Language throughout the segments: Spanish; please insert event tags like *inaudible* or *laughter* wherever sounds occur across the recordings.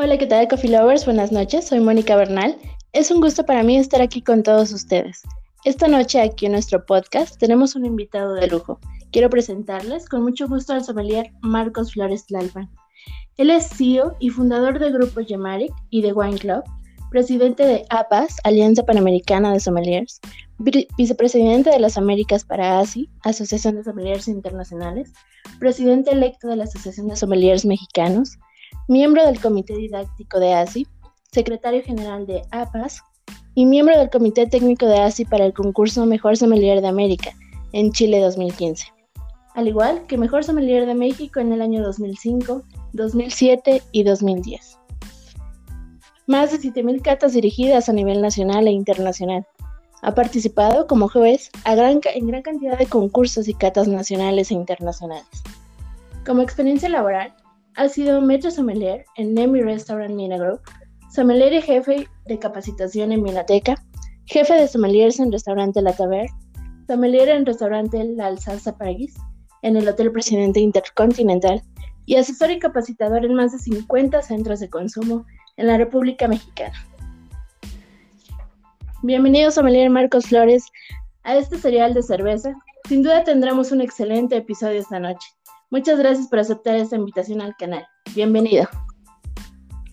Hola, ¿qué tal, Coffee Lovers? Buenas noches, soy Mónica Bernal. Es un gusto para mí estar aquí con todos ustedes. Esta noche aquí en nuestro podcast tenemos un invitado de lujo. Quiero presentarles con mucho gusto al sommelier Marcos Flores Tlalpan. Él es CEO y fundador del grupo Yemaric y de Wine Club, presidente de APAS, Alianza Panamericana de Sommeliers, vicepresidente de las Américas para ASI, Asociación de Sommeliers Internacionales, presidente electo de la Asociación de Sommeliers Mexicanos, miembro del Comité Didáctico de ASI, secretario general de APAS y miembro del Comité Técnico de ASI para el concurso Mejor Sommelier de América en Chile 2015, al igual que Mejor Sommelier de México en el año 2005, 2007 y 2010. Más de 7.000 catas dirigidas a nivel nacional e internacional. Ha participado como juez en gran cantidad de concursos y catas nacionales e internacionales. Como experiencia laboral, ha sido maître sommelier en Nemi Restaurant Mina Group, sommelier y jefe de capacitación en Minateca, jefe de sommeliers en restaurante La Taverne, sommelier en restaurante La Alsalza París, en el Hotel Presidente Intercontinental y asesor y capacitador en más de 50 centros de consumo en la República Mexicana. Bienvenido, sommelier Marcos Flores, a este serial de cerveza. Sin duda tendremos un excelente episodio esta noche. Muchas gracias por aceptar esta invitación al canal. Bienvenido.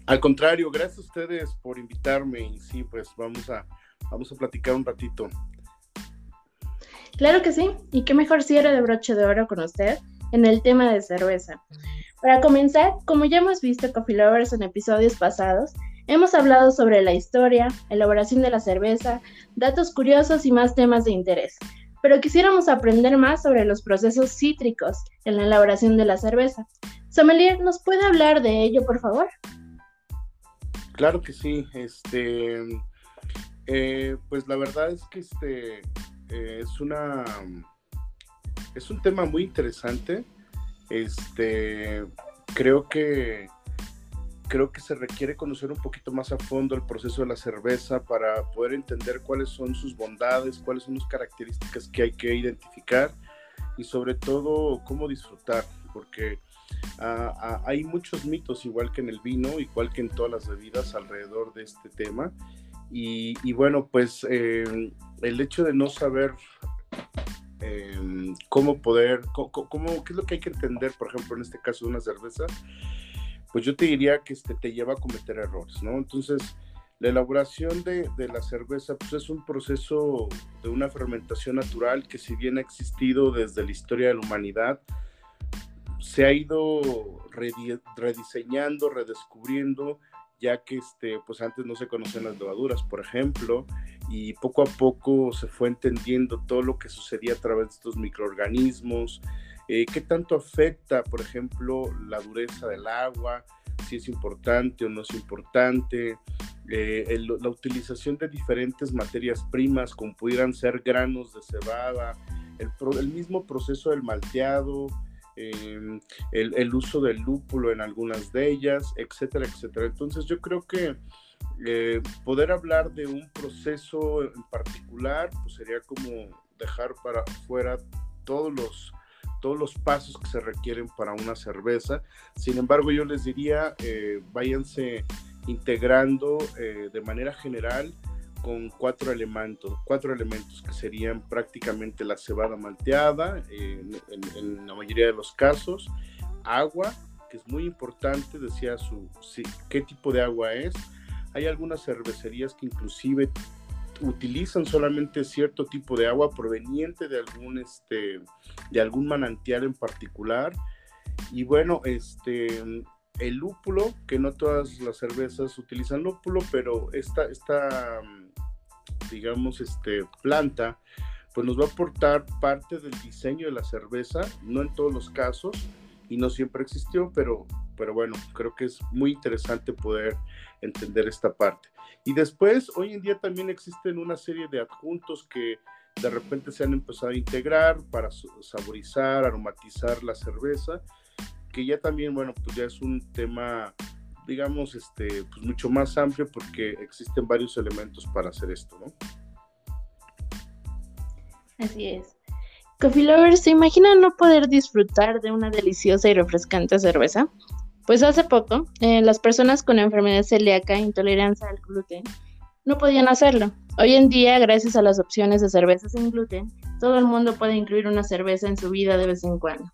Al contrario, gracias a ustedes por invitarme y sí, pues vamos a, vamos a platicar un ratito. Claro que sí, y qué mejor cierre de broche de oro con usted en el tema de cerveza. Para comenzar, como ya hemos visto Coffee Lovers en episodios pasados, hemos hablado sobre la historia, elaboración de la cerveza, datos curiosos y más temas de interés pero quisiéramos aprender más sobre los procesos cítricos en la elaboración de la cerveza. Sommelier, ¿nos puede hablar de ello, por favor? Claro que sí. Este, eh, pues la verdad es que este eh, es una es un tema muy interesante. Este, creo que creo que se requiere conocer un poquito más a fondo el proceso de la cerveza para poder entender cuáles son sus bondades, cuáles son las características que hay que identificar y sobre todo cómo disfrutar, porque ah, hay muchos mitos, igual que en el vino, igual que en todas las bebidas alrededor de este tema. Y, bueno, pues eh, el hecho de no saber em, cómo poder, cómo, qué es lo que hay que entender, por ejemplo, en este caso de una cerveza, pues yo te diría que este, te lleva a cometer errores, ¿no? Entonces, la elaboración de, la cerveza pues es un proceso de una fermentación natural que si bien ha existido desde la historia de la humanidad, se ha ido rediseñando, redescubriendo, ya que este, pues antes no se conocían las levaduras, por ejemplo, y poco a poco se fue entendiendo todo lo que sucedía a través de estos microorganismos, eh, ¿Qué tanto afecta, por ejemplo, la dureza del agua? Si es importante o no es importante. Eh, la utilización de diferentes materias primas, como pudieran ser granos de cebada, el, mismo proceso del malteado, em, el, uso del lúpulo en algunas de ellas, etcétera, etcétera. Entonces yo creo que eh, poder hablar de un proceso en particular, pues sería como dejar para fuera todos los todos los pasos que se requieren para una cerveza. Sin embargo, yo les diría, eh, váyanse integrando eh, de manera general con cuatro elementos, cuatro elementos que serían prácticamente la cebada malteada, en, la mayoría de los casos, agua, que es muy importante, decía su, qué tipo de agua es. Hay algunas cervecerías que inclusive utilizan solamente cierto tipo de agua proveniente de algún, este, de algún manantial en particular. Y bueno, este, el lúpulo, que no todas las cervezas utilizan lúpulo, pero esta, esta digamos, este, planta, pues nos va a aportar parte del diseño de la cerveza, no en todos los casos, y no siempre existió, pero, pero bueno, creo que es muy interesante poder entender esta parte. Y después, hoy en día también existen una serie de adjuntos que de repente se han empezado a integrar para saborizar, aromatizar la cerveza, que ya también, bueno, pues ya es un tema, digamos, este, pues mucho más amplio porque existen varios elementos para hacer esto, ¿no? Así es. Coffee Lovers, ¿se imaginan no poder disfrutar de una deliciosa y refrescante cerveza? Pues hace poco eh, las personas con enfermedad celíaca, intolerancia al gluten, no podían hacerlo. Hoy en día, gracias a las opciones de cerveza sin gluten, todo el mundo puede incluir una cerveza en su vida de vez en cuando.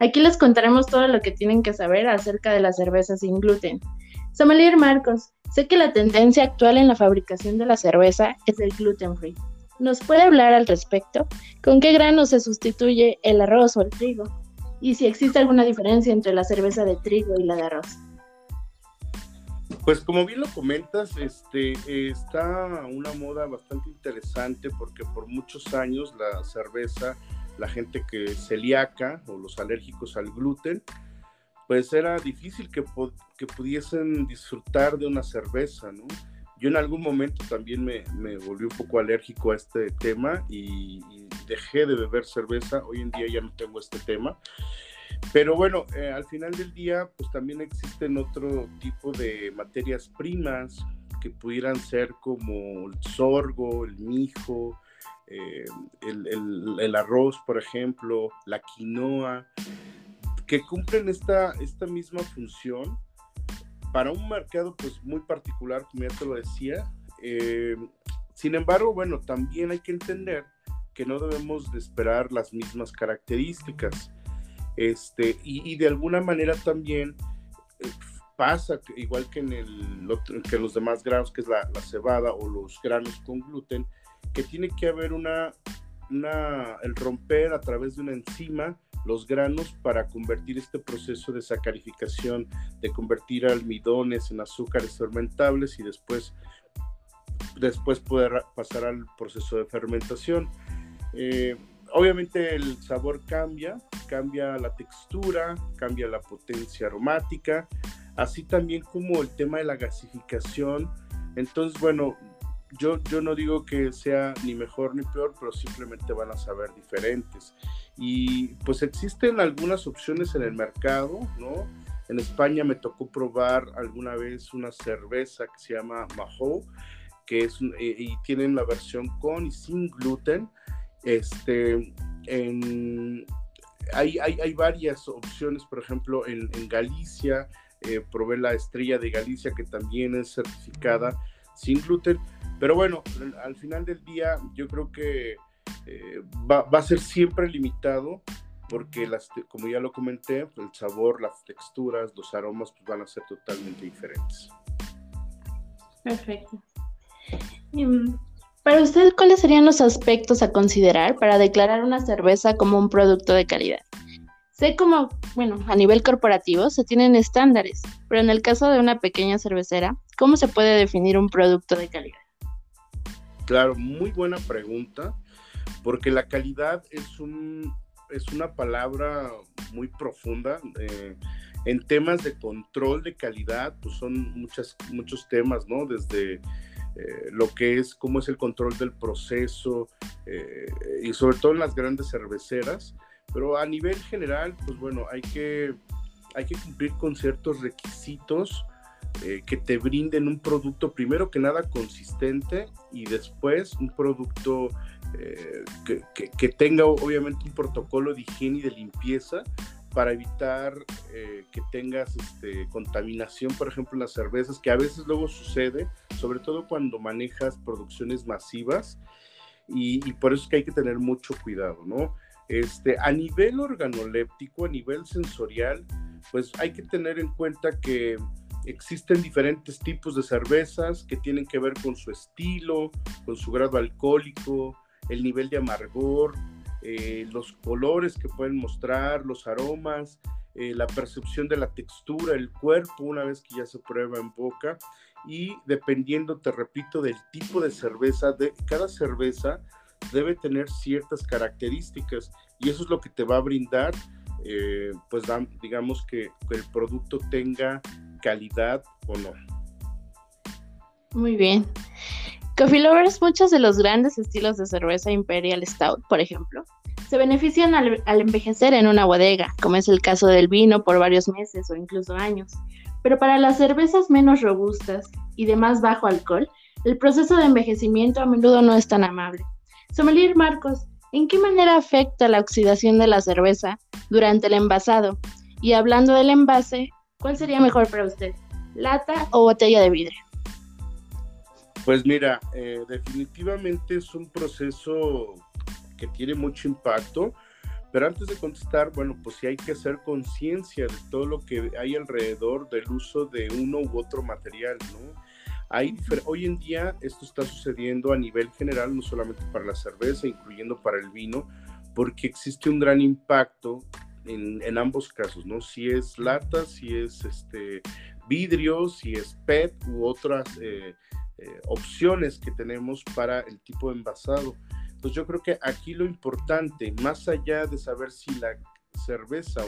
Aquí les contaremos todo lo que tienen que saber acerca de la cerveza sin gluten. Sommelier Marcos, sé que la tendencia actual en la fabricación de la cerveza es el gluten free. ¿Nos puede hablar al respecto? ¿Con qué grano se sustituye el arroz o el trigo? Y si existe alguna diferencia entre la cerveza de trigo y la de arroz. Pues como bien lo comentas, este, está una moda bastante interesante porque por muchos años la cerveza, la gente que es celíaca o los alérgicos al gluten, pues era difícil que, que pudiesen disfrutar de una cerveza, ¿no? Yo en algún momento también me, me volví un poco alérgico a este tema y, dejé de beber cerveza. Hoy en día ya no tengo este tema. Pero bueno, eh, al final del día, pues también existen otro tipo de materias primas que pudieran ser como el sorgo, el mijo, eh, el, arroz, por ejemplo, la quinoa, que cumplen esta, esta misma función para un mercado pues muy particular, como ya te lo decía. Eh, sin embargo, bueno, también hay que entender que no debemos de esperar las mismas características. Este, y, de alguna manera también eh, pasa, igual que en, el, que los demás granos, que es la, la, cebada o los granos con gluten, que tiene que haber una, una, el romper a través de una enzima los granos para convertir este proceso de sacarificación, de convertir almidones en azúcares fermentables y después, después poder pasar al proceso de fermentación. Eh, obviamente el sabor cambia, cambia la textura, cambia la potencia aromática, así también como el tema de la gasificación. Entonces, bueno, yo, yo no digo que sea ni mejor ni peor, pero simplemente van a saber diferentes. Y pues existen algunas opciones en el mercado, ¿no? En España me tocó probar alguna vez una cerveza que se llama Mahou, que es, eh, y tienen la versión con y sin gluten. Este, en, hay, hay, hay, varias opciones, por ejemplo, en, Galicia, eh, probé la estrella de Galicia, que también es certificada sin gluten. Pero bueno, al final del día yo creo que eh, va, va, a ser siempre limitado porque, las, como ya lo comenté, el sabor, las texturas, los aromas pues, van a ser totalmente diferentes. Perfecto. Mm, para usted, ¿cuáles serían los aspectos a considerar para declarar una cerveza como un producto de calidad? Sé como, bueno, a nivel corporativo se tienen estándares, pero en el caso de una pequeña cervecera, ¿cómo se puede definir un producto de calidad? Claro, muy buena pregunta porque la calidad es, un, es una palabra muy profunda. Eh, en temas de control de calidad, pues son muchas, muchos temas, ¿no? Desde eh, lo que es, cómo es el control del proceso, eh, y sobre todo en las grandes cerveceras, pero a nivel general, pues bueno, hay que, hay que cumplir con ciertos requisitos eh, que te brinden un producto, primero que nada, consistente y después un producto eh, que, que, que, tenga obviamente un protocolo de higiene y de limpieza para evitar eh, que tengas este, contaminación, por ejemplo, en las cervezas, que a veces luego sucede, sobre todo cuando manejas producciones masivas, y, y por eso es que hay que tener mucho cuidado, ¿no? Este, a nivel organoléptico, a nivel sensorial, pues hay que tener en cuenta que existen diferentes tipos de cervezas que tienen que ver con su estilo, con su grado alcohólico, el nivel de amargor, eh, los colores que pueden mostrar, los aromas, eh, la percepción de la textura, el cuerpo una vez que ya se prueba en boca y dependiendo, te repito, del tipo de cerveza, de cada cerveza debe tener ciertas características y eso es lo que te va a brindar, eh, pues digamos que, que el producto tenga calidad o no. Muy bien. Coffee Lovers, muchos de los grandes estilos de cerveza Imperial Stout, por ejemplo, se benefician al, al, envejecer en una bodega, como es el caso del vino por varios meses o incluso años. Pero para las cervezas menos robustas y de más bajo alcohol, el proceso de envejecimiento a menudo no es tan amable. Sommelier Marcos, ¿en qué manera afecta la oxidación de la cerveza durante el envasado? Y hablando del envase, ¿Cuál sería mejor para usted? ¿Lata o botella de vidrio? Pues mira, eh, definitivamente es un proceso que tiene mucho impacto, pero antes de contestar, bueno, pues sí hay que hacer conciencia de todo lo que hay alrededor del uso de uno u otro material, ¿no? Hay, hoy en día esto está sucediendo a nivel general, no solamente para la cerveza, incluyendo para el vino, porque existe un gran impacto en, en ambos casos, ¿no? Si es lata, si es este vidrio, si es u otras eh, eh, opciones que tenemos para el tipo de envasado. Entonces yo creo que aquí lo importante, más allá de saber si la cerveza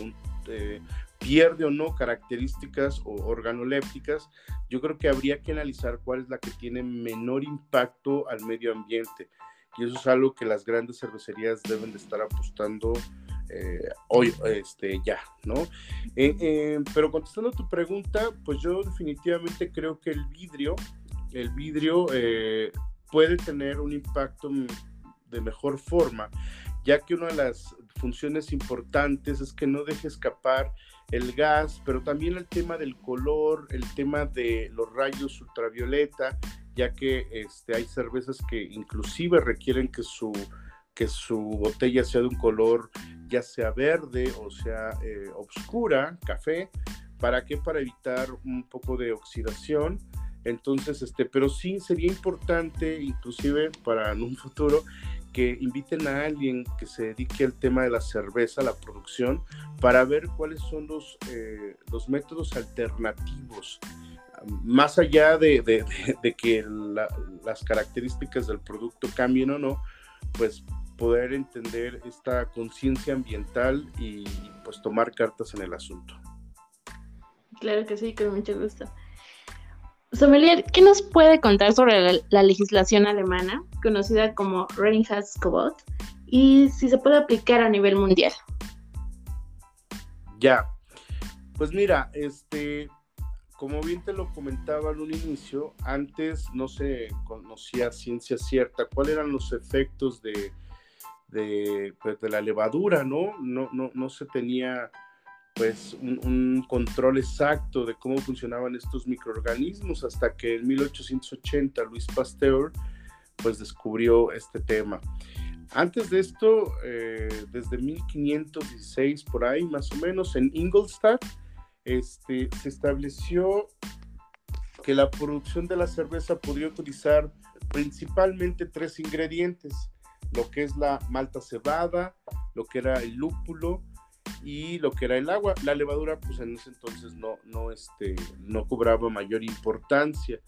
eh, pierde o no características o organolépticas, yo creo que habría que analizar cuál es la que tiene menor impacto al medio ambiente. Y eso es algo que las grandes cervecerías deben de estar apostando eh, hoy, este, ya, ¿no? pero contestando tu pregunta, pues yo definitivamente creo que el vidrio el vidrio eh, puede tener un impacto de mejor forma, ya que una de las funciones importantes es que no deje escapar el gas, pero también el tema del color, el tema de los rayos ultravioleta, ya que este, hay cervezas que inclusive requieren que su, que su botella sea de un color ya sea verde o sea eh, oscura, café, ¿para qué? Para evitar un poco de oxidación entonces, este, pero sí sería importante, inclusive para en un futuro, que inviten a alguien que se dedique al tema de la cerveza, la producción, para ver cuáles son los, eh, los métodos alternativos, más allá de, de, que las características del producto cambien o no, pues poder entender esta conciencia ambiental y pues tomar cartas en el asunto. Claro que sí, con mucho gusto. Sommelier, ¿qué nos puede contar sobre la, legislación alemana, conocida como Reinheitsgebot, y si se puede aplicar a nivel mundial? Ya, pues mira, este, como bien te lo comentaba en un inicio, antes no se conocía ciencia cierta cuáles eran los efectos de, de, pues, de la levadura, ¿no? No, no, no se tenía pues un, control exacto de cómo funcionaban estos microorganismos hasta que en 1880 Luis Pasteur pues descubrió este tema. Antes de esto, eh, desde 1516 por ahí más o menos en Ingolstadt, este, se estableció que la producción de la cerveza podía utilizar principalmente tres ingredientes, lo que es la malta cebada, lo que era el lúpulo y lo que era el agua. La levadura, pues en ese entonces no, no, este, no cobraba mayor importancia.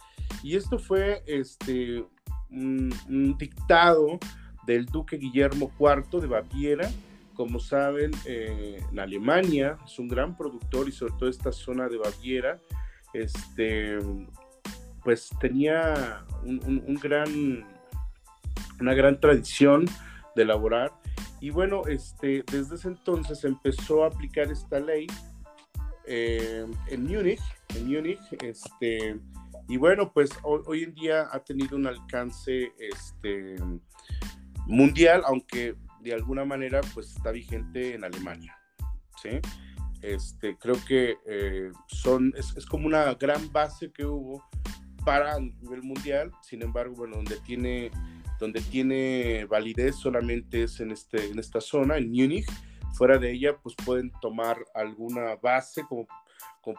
Y esto fue este, un, dictado del duque Guillermo IV de Baviera. Como saben, eh, en Alemania es un gran productor y sobre todo esta zona de Baviera, este, pues tenía un gran, una gran tradición de elaborar y bueno, este, desde ese entonces empezó a aplicar esta ley eh, en Múnich, en Múnich, este, y bueno, pues hoy, en día ha tenido un alcance este, mundial, aunque de alguna manera pues está vigente en Alemania, ¿sí? Este, creo que eh, son, es, es, como una gran base que hubo para a nivel mundial, sin embargo, bueno, donde tiene donde tiene validez solamente es en, este, en esta zona, en Múnich. Fuera de ella, pues pueden tomar alguna base como,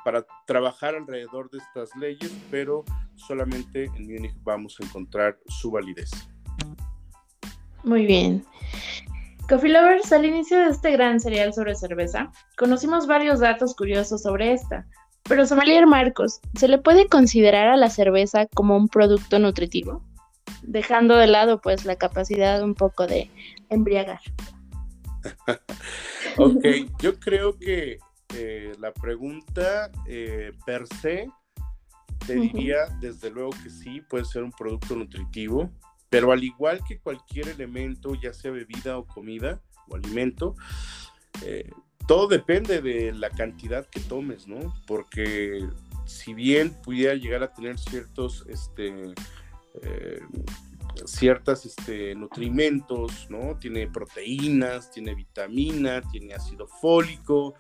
para trabajar alrededor de estas leyes, pero solamente en Múnich vamos a encontrar su validez. Muy bien. Coffee Lovers, al inicio de este gran serial sobre cerveza, conocimos varios datos curiosos sobre esta. Pero, Sommelier Marcos, ¿se le puede considerar a la cerveza como un producto nutritivo? Dejando de lado pues la capacidad un poco de embriagar. *laughs* ok, yo creo que eh, la pregunta eh, per se te diría desde luego que sí, puede ser un producto nutritivo, pero al igual que cualquier elemento, ya sea bebida o comida o alimento, eh, todo depende de la cantidad que tomes, ¿no? Porque si bien pudiera llegar a tener ciertos este, eh, ciertos este, ¿no? Tiene proteínas, tiene vitamina, tiene ácido fólico,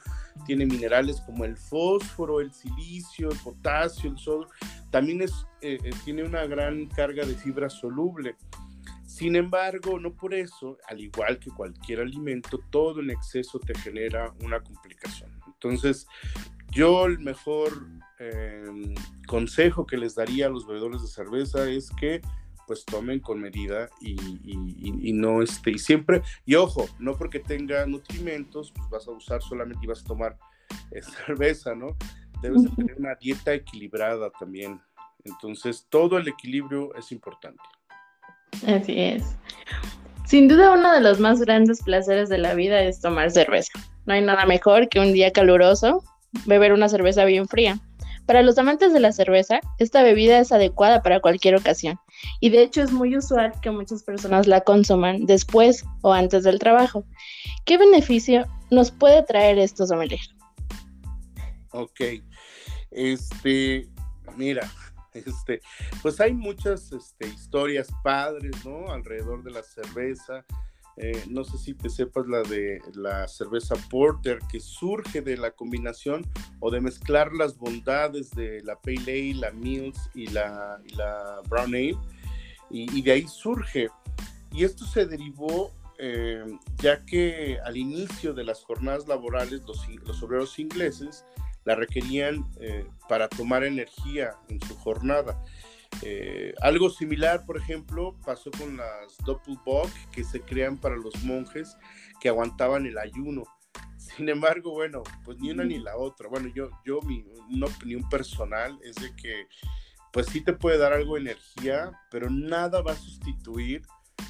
tiene minerales como el fósforo, el silicio, el potasio, el sodio. También es, eh, eh, tiene una gran carga de fibra soluble. Sin embargo, no por eso, al igual que cualquier alimento, todo en exceso te genera una complicación. Entonces, yo el mejor em, consejo que les daría a los bebedores de cerveza es que pues tomen con medida y, no esté, y siempre, y ojo, no porque tenga nutrimentos, pues vas a usar solamente y vas a tomar eh, *laughs* cerveza, ¿no? Debes de tener una dieta equilibrada también. Entonces, todo el equilibrio es importante. Así es. Sin duda, uno de los más grandes placeres de la vida es tomar cerveza. No hay nada mejor que un día caluroso beber una cerveza bien fría. Para los amantes de la cerveza, esta bebida es adecuada para cualquier ocasión y de hecho es muy usual que muchas personas la consuman después o antes del trabajo. ¿Qué beneficio nos puede traer esto, sommelier? Ok, este, mira, *laughs* este, pues hay muchas este, historias padres, ¿no? Alrededor de la cerveza. Eh, no sé si te sepas la de la cerveza Porter, que surge de la combinación o de mezclar las bondades de la Pale Ale, la Mills y la, Brown Ale, y, de ahí surge. Y esto se derivó eh, ya que al inicio de las jornadas laborales los, obreros ingleses la requerían eh, para tomar energía en su jornada. Eh, algo similar, por ejemplo, pasó con las Doppelbock que se crean para los monjes que aguantaban el ayuno. Sin embargo, bueno, pues ni una ni la otra. Bueno, yo, yo mi una opinión personal es de que, pues sí te puede dar algo de energía, pero nada va a sustituir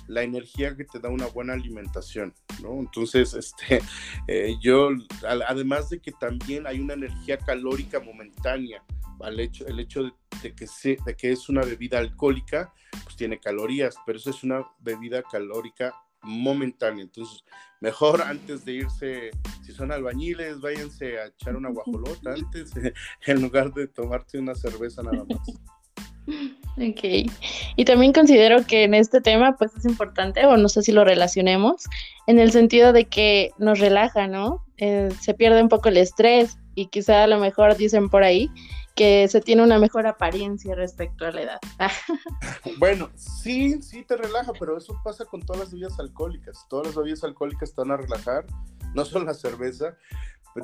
la energía que te da una buena alimentación, ¿no? Entonces, *laughs* este, eh, yo, además de que también hay una energía calórica momentánea, al hecho, el hecho de, que de que es una bebida alcohólica, pues tiene calorías, pero eso es una bebida calórica momentánea. Entonces, mejor *laughs* antes de irse, si son albañiles, váyanse a echar una guajolota *laughs* antes, en lugar de tomarte una cerveza nada más. Ok. Y también considero que en este tema, pues es importante, o no sé si lo relacionemos, en el sentido de que nos relaja, ¿no? Eh, se pierde un poco el estrés y quizá a lo mejor dicen por ahí que se tiene una mejor apariencia respecto a la edad. *laughs* bueno, sí, sí te relaja, pero eso pasa con todas las bebidas alcohólicas. Todas las bebidas alcohólicas van a relajar, no solo la cerveza,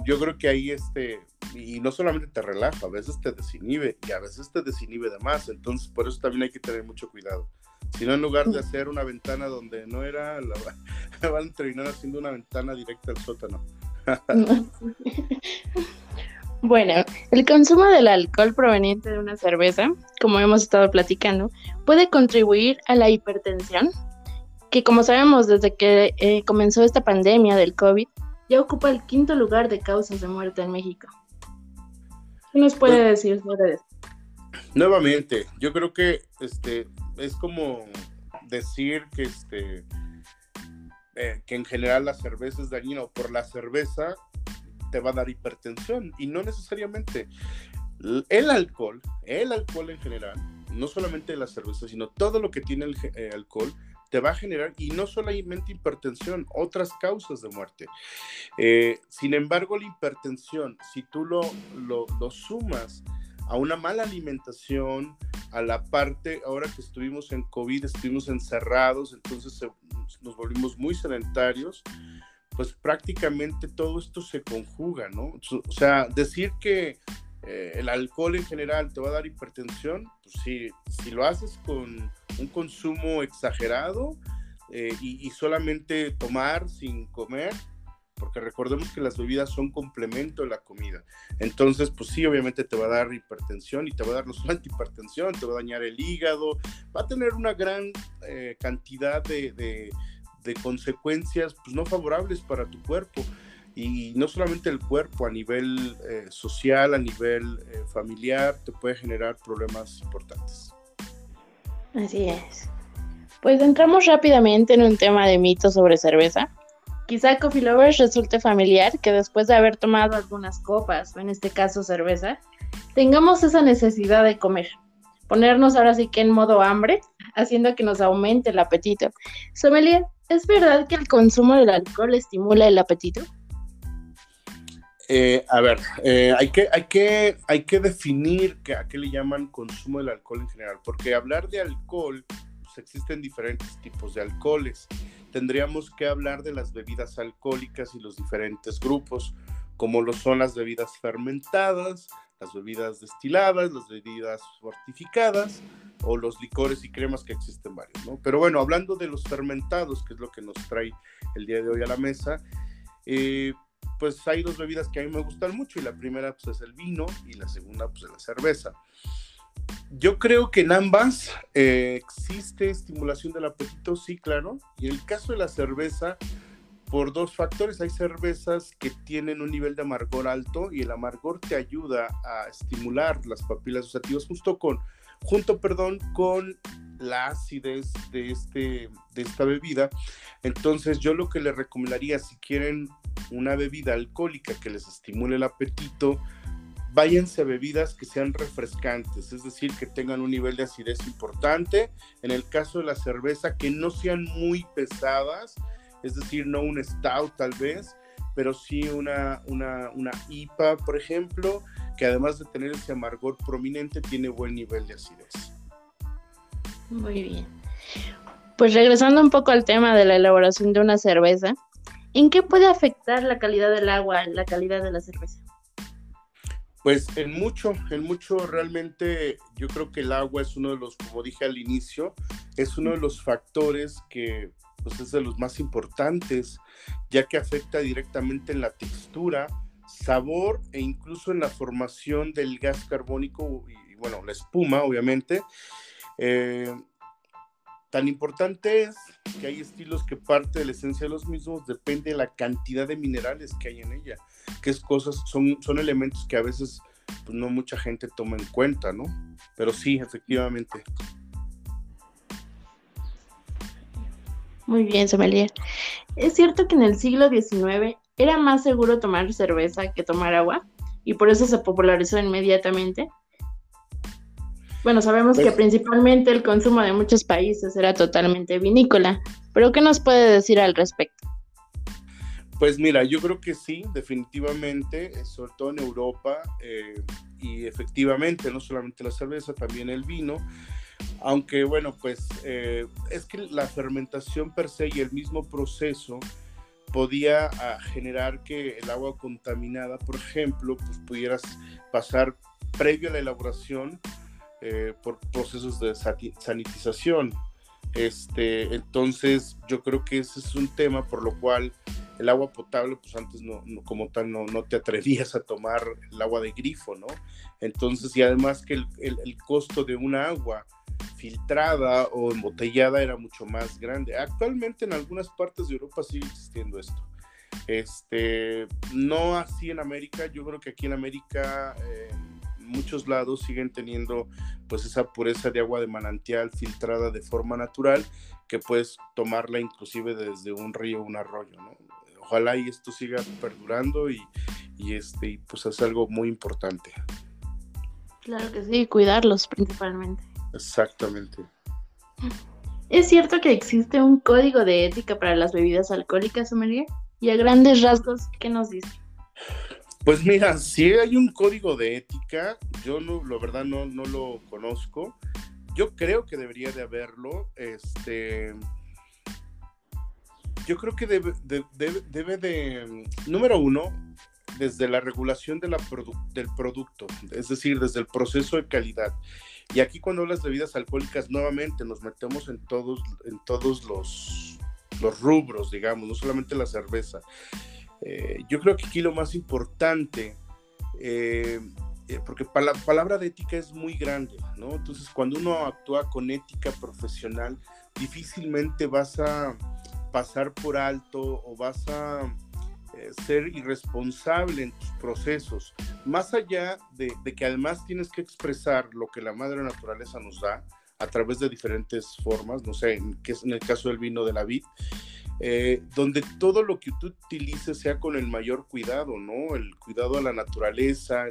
yo creo que ahí este, y no solamente te relaja, a veces te desinhibe y a veces te desinhibe de más, entonces por eso también hay que tener mucho cuidado. Si no, en lugar de hacer una ventana donde no era, la, *laughs* van a terminar haciendo una ventana directa al sótano. *laughs* bueno, el consumo del alcohol proveniente de una cerveza, como hemos estado platicando, puede contribuir a la hipertensión, que como sabemos desde que eh, comenzó esta pandemia del COVID, ya ocupa el quinto lugar de causas de muerte en México. ¿Qué nos puede pues, decir sobre eso? Nuevamente, yo creo que este es como decir que este eh, que en general la cerveza es dañina o por la cerveza te va a dar hipertensión y no necesariamente el alcohol, el alcohol en general, no solamente la cerveza, sino todo lo que tiene el eh, alcohol te va a generar, y no solamente hipertensión, otras causas de muerte. Eh, sin embargo, la hipertensión, si tú lo, lo, sumas a una mala alimentación, a la parte, ahora que estuvimos en COVID, estuvimos encerrados, entonces nos volvimos muy sedentarios, pues prácticamente todo esto se conjuga, ¿no? O sea, decir que eh, el alcohol en general te va a dar hipertensión, pues sí, si lo haces con un consumo exagerado eh, y, solamente tomar sin comer, porque recordemos que las bebidas son complemento de la comida. Entonces, pues sí, obviamente te va a dar hipertensión y te va a dar no solamente *laughs* hipertensión, te va a dañar el hígado, va a tener una gran eh, cantidad de, de, consecuencias pues, no favorables para tu cuerpo. Y no solamente el cuerpo, a nivel eh, social, a nivel familiar, te puede generar problemas importantes. Así es. Pues entramos rápidamente en un tema de mitos sobre cerveza. Quizá Coffee Lovers resulte familiar que después de haber tomado algunas copas, en este caso cerveza, tengamos esa necesidad de comer. Ponernos ahora sí que en modo hambre haciendo que nos aumente el apetito. Sommelier, ¿es verdad que el consumo del alcohol estimula el apetito? Eh, a ver, eh, hay, que, hay, que, hay que definir que, a qué le llaman consumo del alcohol en general, porque hablar de alcohol, pues existen diferentes tipos de alcoholes. Tendríamos que hablar de las bebidas alcohólicas y los diferentes grupos, como lo son las bebidas fermentadas, las bebidas destiladas, las bebidas fortificadas o los licores y cremas que existen varios, ¿no? Pero bueno, hablando de los fermentados, que es lo que nos trae el día de hoy a la mesa, eh, pues hay dos bebidas que a mí me gustan mucho y la primera pues es el vino y la segunda pues es la cerveza. Yo creo que en ambas eh, existe estimulación del apetito, sí, claro. Y en el caso de la cerveza, por dos factores. Hay cervezas que tienen un nivel de amargor alto y el amargor te ayuda a estimular las papilas gustativas justo con, junto, perdón, con la acidez de, este, de esta bebida. Entonces yo lo que les recomendaría si quieren una bebida alcohólica que les estimule el apetito, váyanse a bebidas que sean refrescantes, es decir, que tengan un nivel de acidez importante. En el caso de la cerveza, que no sean muy pesadas, es decir, no un stout tal vez, pero sí una, una, una IPA, por ejemplo, que además de tener ese amargor prominente, tiene buen nivel de acidez. Muy bien. Pues regresando un poco al tema de la elaboración de una cerveza, ¿en qué puede afectar la calidad del agua, la calidad de la cerveza? Pues en mucho, en mucho realmente yo creo que el agua es uno de los, como dije al inicio, es uno de los factores que pues es de los más importantes, ya que afecta directamente en la textura, sabor e incluso en la formación del gas carbónico y, bueno, la espuma, obviamente. Eh, tan importante es que hay estilos que parte de la esencia de los mismos depende de la cantidad de minerales que hay en ella, que es cosas, son, son elementos que a veces pues, no mucha gente toma en cuenta, ¿no? Pero sí, efectivamente. Muy bien, sommelier. ¿Es cierto que en el siglo XIX era más seguro tomar cerveza que tomar agua? Y por eso se popularizó inmediatamente. Bueno, sabemos que pues principalmente el consumo de muchos países era totalmente vinícola, pero ¿qué nos puede decir al respecto? Pues mira, yo creo que sí, definitivamente, eh, sobre todo en Europa, eh, y efectivamente, no solamente la cerveza, también el vino, aunque bueno, pues eh, es que la fermentación per se y el mismo proceso podía ah, generar que el agua contaminada, por ejemplo, pues pudieras pasar previo a la elaboración eh, por procesos de sanitización. Este, entonces, yo creo que ese es un tema por lo cual el agua potable, pues antes no, como tal no, no, te atrevías a tomar el agua de grifo, ¿no? Entonces, y además que el, el, el costo de un agua filtrada o embotellada era mucho más grande. Actualmente en algunas partes de Europa sigue existiendo esto. Este, no así en América, yo creo que aquí en América en muchos lados siguen teniendo pues esa pureza de agua de manantial filtrada de forma natural que puedes tomarla inclusive desde un río o un arroyo, ¿no? Ojalá y esto siga perdurando y, y este, pues es algo muy importante. Claro que sí, cuidarlos principalmente. Exactamente. ¿Es cierto que existe un código de ética para las bebidas alcohólicas, María? Y a grandes rasgos, ¿qué nos dice? Pues mira, si hay un código de ética, yo no, la verdad no, no lo conozco. Yo creo que debería de haberlo. Este, yo creo que debe de, número uno, desde la regulación de la del producto, es decir, desde el proceso de calidad. Y aquí cuando hablas de bebidas alcohólicas, nuevamente nos metemos en todos, en todos los, los rubros, digamos, no solamente la cerveza. Eh, yo creo que aquí lo más importante, eh, eh, porque la palabra de ética es muy grande, ¿no? Entonces, cuando uno actúa con ética profesional, difícilmente vas a pasar por alto o vas a eh, ser irresponsable en tus procesos, más allá de, que además tienes que expresar lo que la madre naturaleza nos da a través de diferentes formas, no sé, es en el caso del vino de la vid, eh, donde todo lo que tú utilices sea con el mayor cuidado, ¿no? El cuidado a la naturaleza,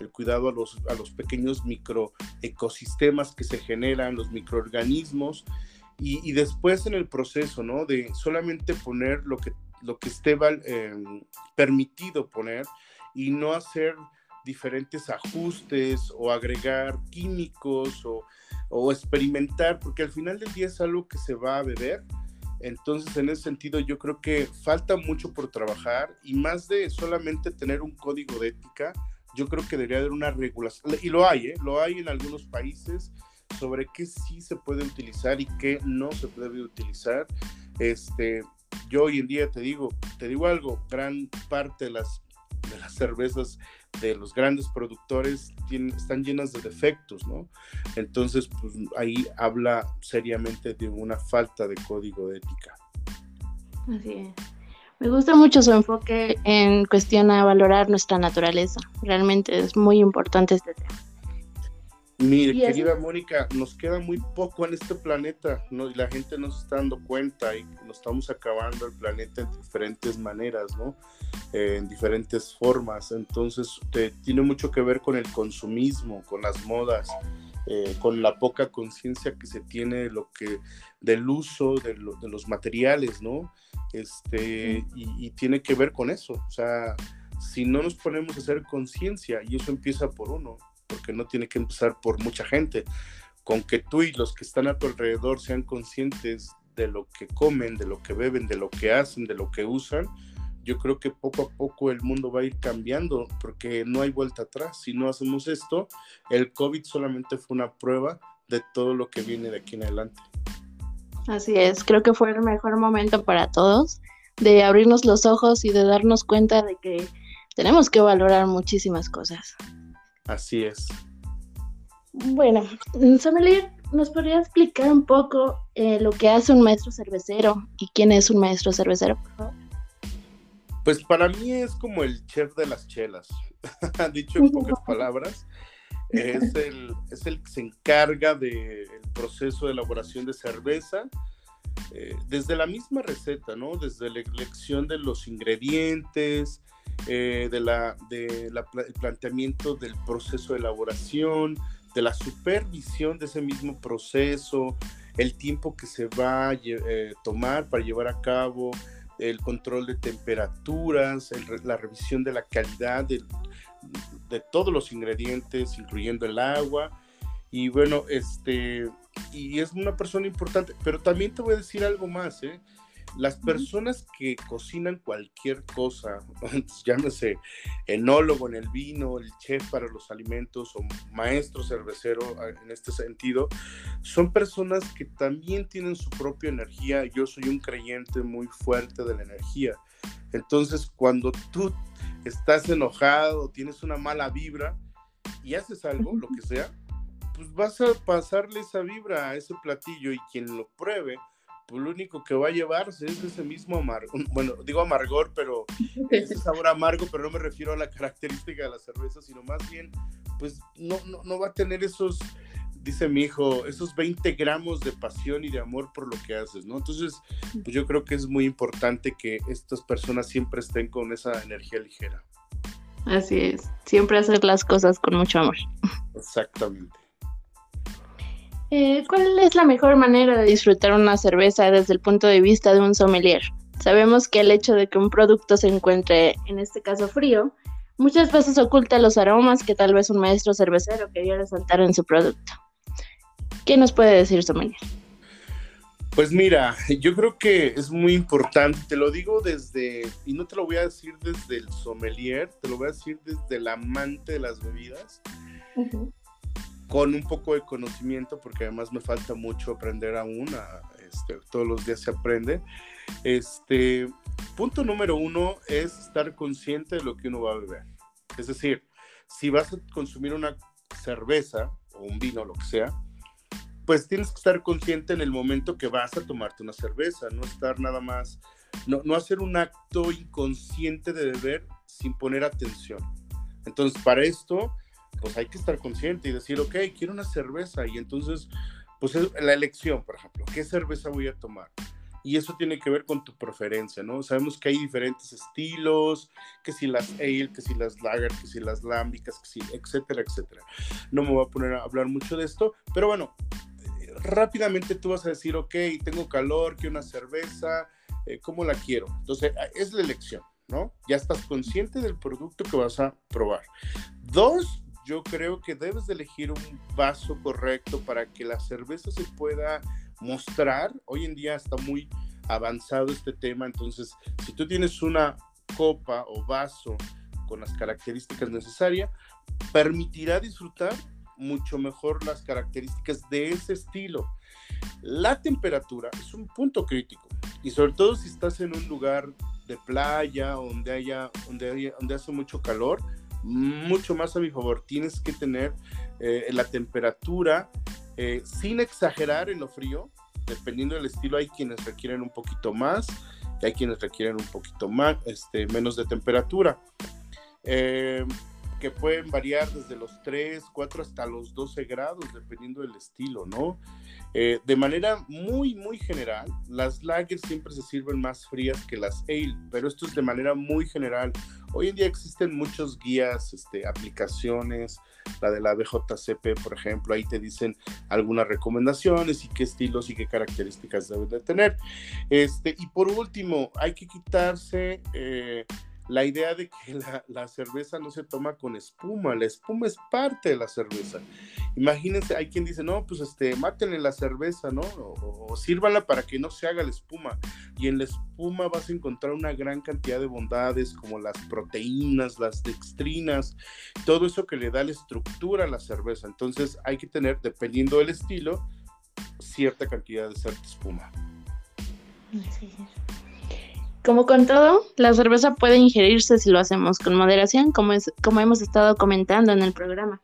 el cuidado a los, a los pequeños microecosistemas que se generan, los microorganismos, y, después en el proceso, ¿no? De solamente poner lo que, lo que esté em, permitido poner y no hacer diferentes ajustes o agregar químicos o, o, experimentar, porque al final del día es algo que se va a beber. Entonces, en ese sentido, yo creo que falta mucho por trabajar y más de solamente tener un código de ética, yo creo que debería haber una regulación, y lo hay, ¿eh? lo hay en algunos países, sobre qué sí se puede utilizar y qué no se debe utilizar. Este, yo hoy en día te digo, te digo algo, gran parte de las, las cervezas de los grandes productores tienen, están llenas de defectos, ¿no? Entonces, pues ahí habla seriamente de una falta de código de ética. Así es. Me gusta mucho su enfoque en cuestión a valorar nuestra naturaleza. Realmente es muy importante este tema. Mire, querida Mónica, nos queda muy poco en este planeta, ¿no? Y la gente no se está dando cuenta y nos estamos acabando el planeta en diferentes maneras, ¿no? Eh, en diferentes formas. Entonces, tiene mucho que ver con el consumismo, con las modas, eh, con la poca conciencia que se tiene lo que, del uso de, de los materiales, ¿no? Este, y, y tiene que ver con eso. O sea, si no nos ponemos a hacer conciencia, y eso empieza por uno, porque no tiene que empezar por mucha gente. Con que tú y los que están a tu alrededor sean conscientes de lo que comen, de lo que beben, de lo que hacen, de lo que usan, yo creo que poco a poco el mundo va a ir cambiando porque no hay vuelta atrás. Si no hacemos esto, el COVID solamente fue una prueba de todo lo que viene de aquí en adelante. Así es, creo que fue el mejor momento para todos de abrirnos los ojos y de darnos cuenta de que tenemos que valorar muchísimas cosas. Así es. Bueno, Sommelier, ¿nos podría explicar un poco eh, lo que hace un maestro cervecero y quién es un maestro cervecero, por favor? Pues para mí es como el chef de las chelas, *laughs* dicho en pocas *laughs* palabras. Es el, es el que se encarga del proceso de elaboración de cerveza, eh, desde la misma receta, ¿no? Desde la elección de los ingredientes, eh, la, de la, el planteamiento del proceso de elaboración, de la supervisión de ese mismo proceso, el tiempo que se va a eh, tomar para llevar a cabo, el control de temperaturas, la revisión de la calidad de, de, todos los ingredientes, incluyendo el agua. Y bueno, este, y es una persona importante, pero también te voy a decir algo más, ¿eh? Las personas que cocinan cualquier cosa, *laughs* llámese enólogo en el vino, el chef para los alimentos o maestro cervecero en este sentido, son personas que también tienen su propia energía. Yo soy un creyente muy fuerte de la energía. Entonces, cuando tú estás enojado, tienes una mala vibra y haces algo, lo que sea, pues vas a pasarle esa vibra a ese platillo y quien lo pruebe pues lo único que va a llevarse es ese mismo amargo, bueno, digo amargor, pero *laughs* ese sabor amargo, pero no me refiero a la característica de la cerveza, sino más bien, pues no, no, no va a tener esos, dice mi hijo, esos 20 gramos de pasión y de amor por lo que haces, ¿no? Entonces, pues yo creo que es muy importante que estas personas siempre estén con esa energía ligera. Así es, siempre hacer las cosas con mucho amor. Exactamente. Eh, ¿Cuál es la mejor manera de disfrutar una cerveza desde el punto de vista de un sommelier? Sabemos que el hecho de que un producto se encuentre, en este caso frío, muchas veces oculta los aromas que tal vez un maestro cervecero quería resaltar en su producto. ¿Qué nos puede decir sommelier? Pues mira, yo creo que es muy importante, te lo digo desde, y no te lo voy a decir desde el sommelier, te lo voy a decir desde el amante de las bebidas con un poco de conocimiento, porque además me falta mucho aprender aún, este, todos los días se aprende. Este, punto número uno es estar consciente de lo que uno va a beber. Es decir, si vas a consumir una cerveza o un vino, lo que sea, pues tienes que estar consciente en el momento que vas a tomarte una cerveza, no estar nada más, no, no hacer un acto inconsciente de beber sin poner atención. Entonces, para esto, pues hay que estar consciente y decir, ok, quiero una cerveza y entonces, pues la elección, por ejemplo, ¿qué cerveza voy a tomar? y eso tiene que ver con tu preferencia, ¿no? Sabemos que hay diferentes estilos, que si las ale, que si las lager, que si las lámbicas, que si, etcétera, etcétera. No me voy a poner a hablar mucho de esto, pero bueno, rápidamente tú vas a decir, ok, tengo calor, quiero una cerveza, eh, ¿cómo la quiero? Entonces, ah, es la elección, ¿no? Ya estás consciente del producto que vas a probar. Dos, yo creo que debes de elegir un vaso correcto para que la cerveza se pueda mostrar. Hoy en día está muy avanzado este tema, entonces si tú tienes una copa o vaso con las características necesarias, permitirá disfrutar mucho mejor las características de ese estilo. La temperatura es un punto crítico y sobre todo si estás en un lugar de playa donde haya donde, donde hace mucho calor, mucho más a mi favor. Tienes que tener eh, la temperatura eh, sin exagerar en lo frío, dependiendo del estilo, hay quienes requieren un poquito más y hay quienes requieren un poquito más, este, menos de temperatura, eh, que pueden variar desde los 3, 4 hasta los 12 grados, dependiendo del estilo, ¿no? Eh, de manera muy, muy general, las lagers siempre se sirven más frías que las ale, pero esto es de manera muy general. Hoy en día existen muchos guías, este, aplicaciones, la de la BJCP, por ejemplo, ahí te dicen algunas recomendaciones y qué estilos y qué características deben de tener. Este, y por último, hay que quitarse... Eh, la idea de que la, cerveza no se toma con espuma, la espuma es parte de la cerveza. Imagínense, hay quien dice, no, pues este, mátenle la cerveza, ¿no? O, sírvala para que no se haga la espuma. Y en la espuma vas a encontrar una gran cantidad de bondades como las proteínas, las dextrinas, todo eso que le da la estructura a la cerveza. Entonces hay que tener, dependiendo del estilo, cierta cantidad de cierta espuma. Sí. Como con todo, la cerveza puede ingerirse si lo hacemos con moderación, como, es, como hemos estado comentando en el programa.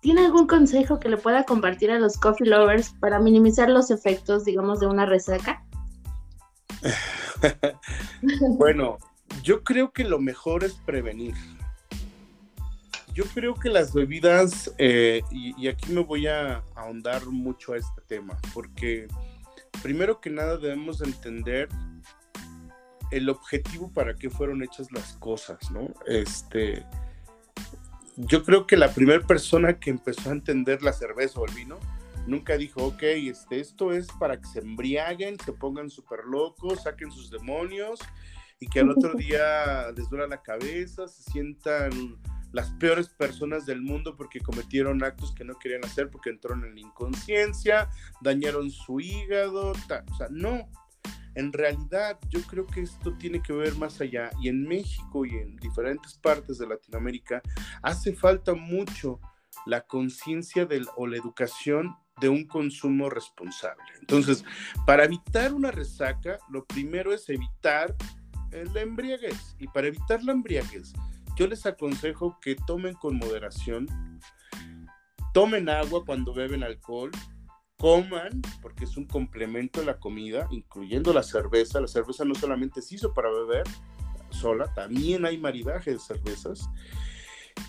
¿Tiene algún consejo que le pueda compartir a los coffee lovers para minimizar los efectos, digamos, de una resaca? *laughs* bueno, yo creo que lo mejor es prevenir. Yo creo que las bebidas, eh, y, y, aquí me voy a ahondar mucho a este tema, porque primero que nada debemos entender el objetivo para qué fueron hechas las cosas, ¿no? Este, yo creo que la primera persona que empezó a entender la cerveza o el vino nunca dijo, ok, este, esto es para que se embriaguen, se pongan súper locos, saquen sus demonios y que al otro *laughs* día les duela la cabeza, se sientan las peores personas del mundo porque cometieron actos que no querían hacer porque entraron en la inconsciencia, dañaron su hígado, o sea, no, en realidad yo creo que esto tiene que ver más allá y en México y en diferentes partes de Latinoamérica hace falta mucho la conciencia o la educación de un consumo responsable. Entonces, para evitar una resaca, lo primero es evitar la embriaguez. Y para evitar la embriaguez, yo les aconsejo que tomen con moderación, tomen agua cuando beben alcohol, coman, porque es un complemento de la comida, incluyendo la cerveza. La cerveza no solamente se hizo para beber sola, también hay maridaje de cervezas.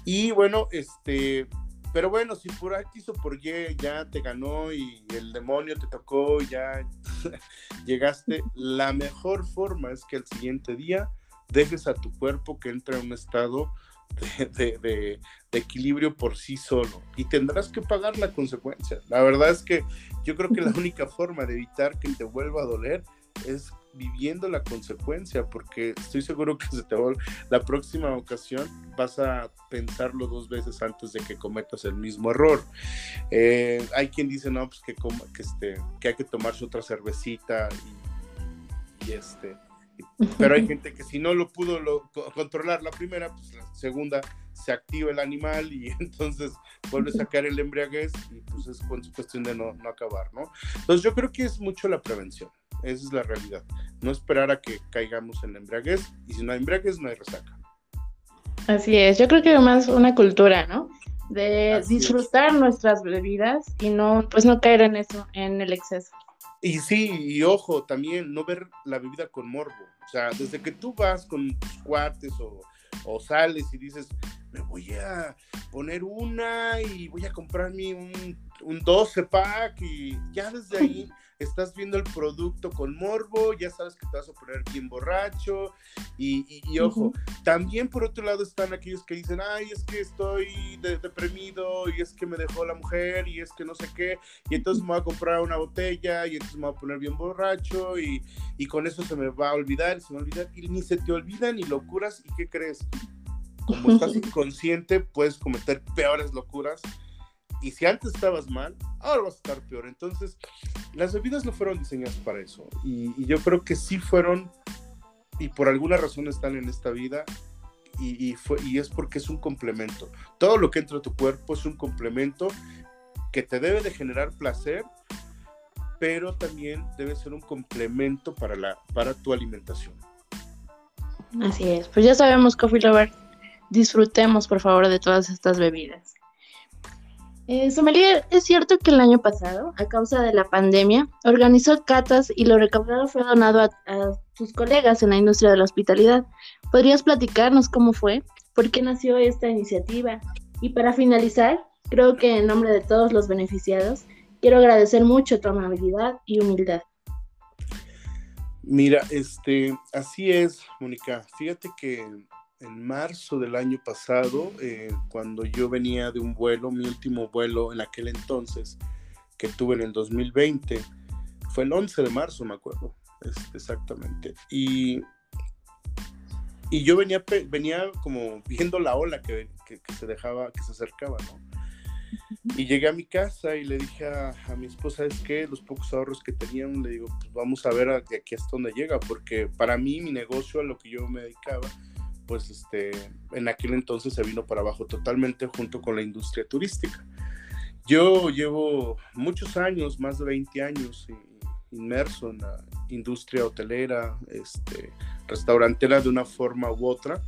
Y bueno, este, pero bueno, si por X o por Y ya te ganó y el demonio te tocó, ya *laughs* llegaste, la mejor forma es que el siguiente día dejes a tu cuerpo que entre en un estado *laughs* de, equilibrio por sí solo y tendrás que pagar la consecuencia. La verdad es que yo creo que la única forma de evitar que te vuelva a doler es viviendo la consecuencia, porque estoy seguro que se te va, la próxima ocasión vas a pensarlo dos veces antes de que cometas el mismo error. Eh, hay quien dice, no, pues que, que, este, que hay que tomarse otra cervecita y, y este, pero hay gente que si no lo pudo controlar la primera, pues la segunda se activa el animal y *laughs* entonces vuelve a sacar el embriaguez y pues es cuestión de no, no acabar, ¿no? Entonces yo creo que es mucho la prevención, esa es la realidad. No esperar a que caigamos en la embriaguez y si no hay embriaguez no hay resaca. Así es, yo creo que más una cultura, ¿no? De disfrutar nuestras bebidas y no, pues no caer en eso, en el exceso. Y sí, y ojo, también no ver la bebida con morbo. O sea, desde que tú vas con tus cuates o, sales y dices, me voy a poner una y voy a comprarme un, un 12 pack y ya desde ahí *laughs* estás viendo el producto con morbo, ya sabes que te vas a poner bien borracho y, ojo, también por otro lado están aquellos que dicen, ay, es que estoy deprimido y es que me dejó la mujer y es que no sé qué, y entonces me voy a comprar una botella y entonces me voy a poner bien borracho y, y con eso se me va a olvidar, se me va a olvidar y ni se te olvida ni locuras y ¿qué crees? Como estás inconsciente, puedes cometer peores locuras y si antes estabas mal, ahora vas a estar peor. Entonces, las bebidas no fueron diseñadas para eso. Y, yo creo que sí fueron, y por alguna razón están en esta vida, y, fue, y es porque es un complemento. Todo lo que entra a tu cuerpo es un complemento que te debe de generar placer, pero también debe ser un complemento para, la, para tu alimentación. Así es. Pues ya sabemos, Coffee Lover, disfrutemos por favor de todas estas bebidas. Eh, es cierto que el año pasado, a causa de la pandemia, organizó catas y lo recaudado fue donado a, sus colegas en la industria de la hospitalidad. ¿Podrías platicarnos cómo fue? ¿Por qué nació esta iniciativa? Y para finalizar, creo que en nombre de todos los beneficiados, quiero agradecer mucho tu amabilidad y humildad. Mira, este, así es, Mónica. Fíjate que en marzo del año pasado, eh, cuando yo venía de un vuelo, mi último vuelo en aquel entonces, que tuve en el 2020, fue el 11 de marzo, me acuerdo, este, exactamente. Y, y yo venía, venía como viendo la ola que, que, se dejaba, que se acercaba, ¿no? Y llegué a mi casa y le dije a, a, mi esposa, es que los pocos ahorros que tenían, le digo, pues vamos a ver de aquí hasta dónde llega, porque para mí mi negocio, a lo que yo me dedicaba, pues este, en aquel entonces se vino para abajo totalmente junto con la industria turística. Yo llevo muchos años, más de 20 años, inmerso en la industria hotelera, este, restaurantera de una forma u otra.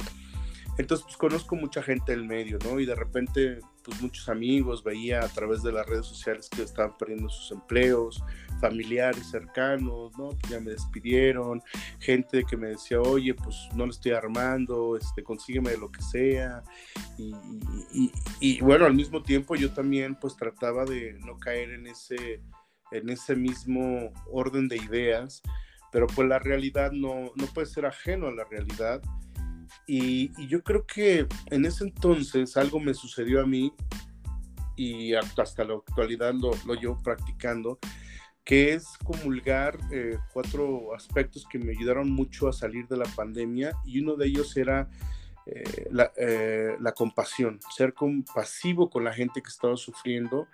Entonces, pues conozco mucha gente del medio, ¿no? Y de repente, pues muchos amigos veía a través de las redes sociales que estaban perdiendo sus empleos, familiares cercanos, ¿no? Que ya me despidieron, gente que me decía, oye, pues no lo estoy armando, este, consígueme lo que sea. Y, y, bueno, al mismo tiempo yo también pues trataba de no caer en ese, en ese mismo orden de ideas, pero pues la realidad no, no puede ser ajeno a la realidad y, yo creo que en ese entonces algo me sucedió a mí y hasta la actualidad lo, lo llevo practicando, que es comulgar eh, cuatro aspectos que me ayudaron mucho a salir de la pandemia y uno de ellos era eh, la, eh, la, compasión, ser compasivo con la gente que estaba sufriendo,